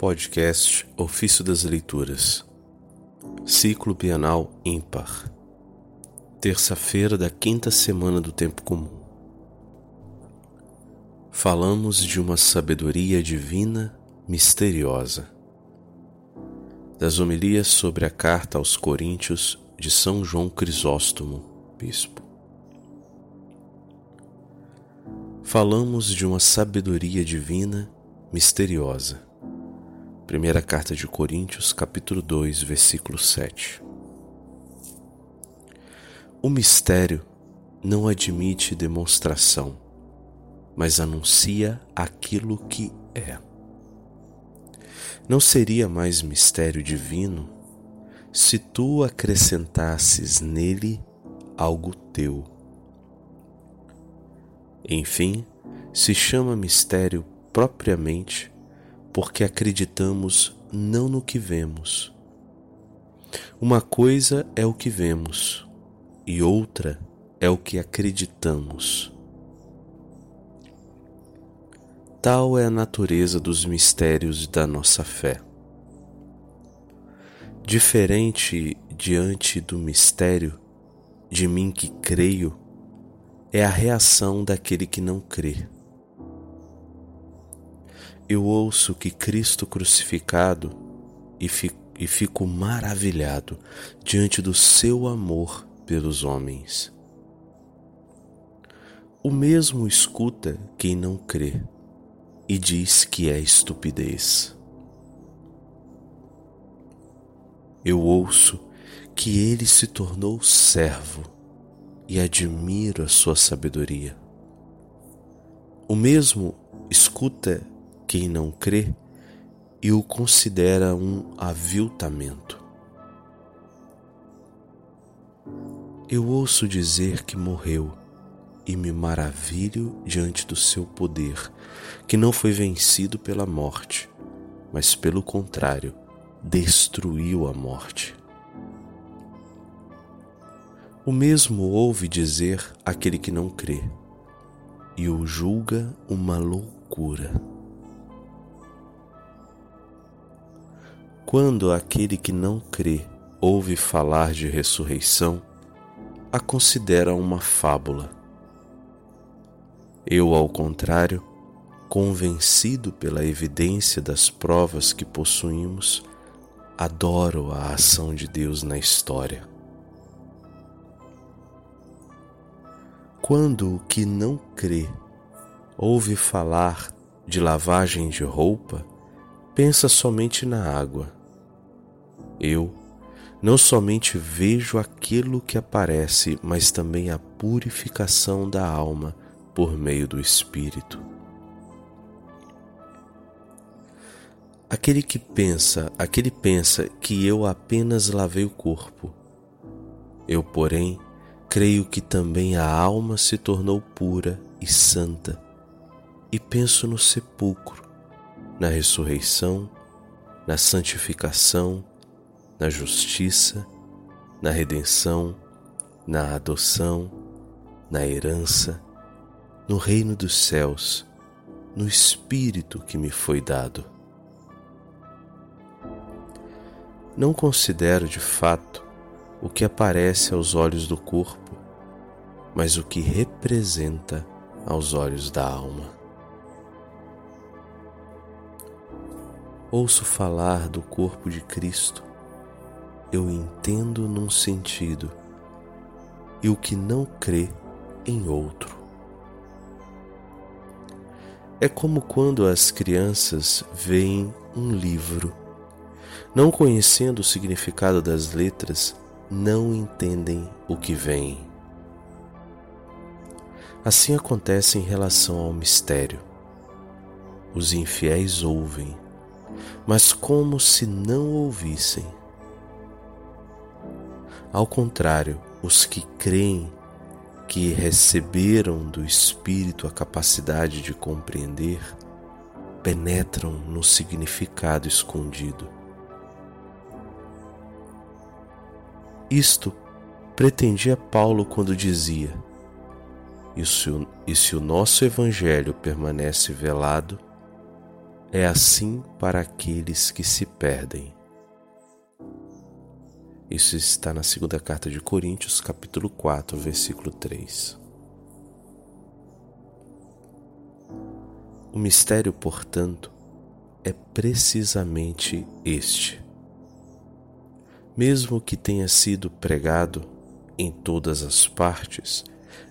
Podcast Ofício das Leituras. Ciclo Bienal Ímpar. Terça-feira da quinta semana do Tempo Comum. Falamos de uma sabedoria divina misteriosa. Das homilias sobre a carta aos Coríntios de São João Crisóstomo, Bispo. Falamos de uma sabedoria divina misteriosa. Primeira carta de Coríntios, capítulo 2, versículo 7. O mistério não admite demonstração, mas anuncia aquilo que é. Não seria mais mistério divino se tu acrescentasses nele algo teu. Enfim, se chama mistério propriamente porque acreditamos não no que vemos. Uma coisa é o que vemos e outra é o que acreditamos. Tal é a natureza dos mistérios da nossa fé. Diferente diante do mistério de mim que creio, é a reação daquele que não crê eu ouço que Cristo crucificado e fico, e fico maravilhado diante do seu amor pelos homens. O mesmo escuta quem não crê e diz que é estupidez. Eu ouço que ele se tornou servo e admiro a sua sabedoria. O mesmo escuta quem não crê e o considera um aviltamento. Eu ouço dizer que morreu e me maravilho diante do seu poder, que não foi vencido pela morte, mas pelo contrário, destruiu a morte. O mesmo ouve dizer aquele que não crê e o julga uma loucura. Quando aquele que não crê ouve falar de ressurreição, a considera uma fábula. Eu, ao contrário, convencido pela evidência das provas que possuímos, adoro a ação de Deus na história. Quando o que não crê ouve falar de lavagem de roupa, pensa somente na água eu não somente vejo aquilo que aparece, mas também a purificação da alma por meio do Espírito. Aquele que pensa, aquele pensa que eu apenas lavei o corpo. Eu, porém, creio que também a alma se tornou pura e santa, e penso no sepulcro, na ressurreição, na santificação na justiça, na redenção, na adoção, na herança, no reino dos céus, no Espírito que me foi dado. Não considero de fato o que aparece aos olhos do corpo, mas o que representa aos olhos da alma. Ouço falar do corpo de Cristo eu entendo num sentido e o que não crê em outro. É como quando as crianças veem um livro, não conhecendo o significado das letras, não entendem o que vem. Assim acontece em relação ao mistério. Os infiéis ouvem, mas como se não ouvissem ao contrário, os que creem que receberam do Espírito a capacidade de compreender, penetram no significado escondido. Isto pretendia Paulo quando dizia: e se, o, e se o nosso Evangelho permanece velado, é assim para aqueles que se perdem. Isso está na segunda carta de Coríntios, capítulo 4, versículo 3. O mistério, portanto, é precisamente este. Mesmo que tenha sido pregado em todas as partes,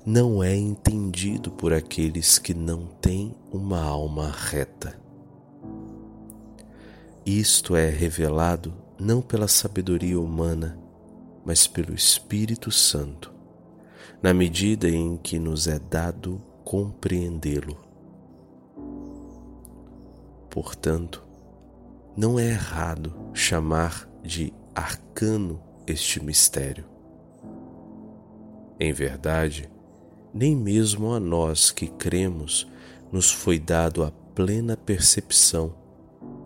não é entendido por aqueles que não têm uma alma reta. Isto é revelado não pela sabedoria humana, mas pelo Espírito Santo, na medida em que nos é dado compreendê-lo. Portanto, não é errado chamar de arcano este mistério. Em verdade, nem mesmo a nós que cremos nos foi dado a plena percepção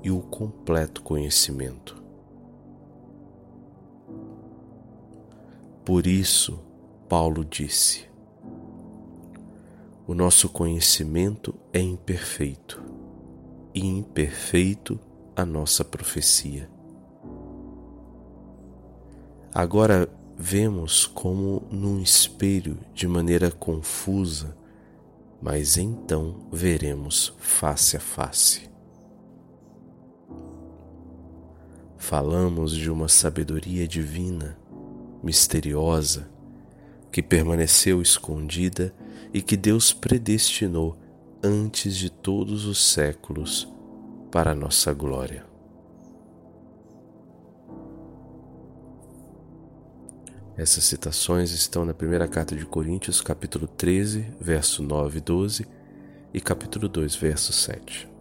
e o completo conhecimento. Por isso, Paulo disse: O nosso conhecimento é imperfeito, e imperfeito a nossa profecia. Agora vemos como num espelho de maneira confusa, mas então veremos face a face. Falamos de uma sabedoria divina misteriosa, que permaneceu escondida e que Deus predestinou antes de todos os séculos para a nossa glória. Essas citações estão na primeira carta de Coríntios, capítulo 13, verso 9 e 12, e capítulo 2, verso 7.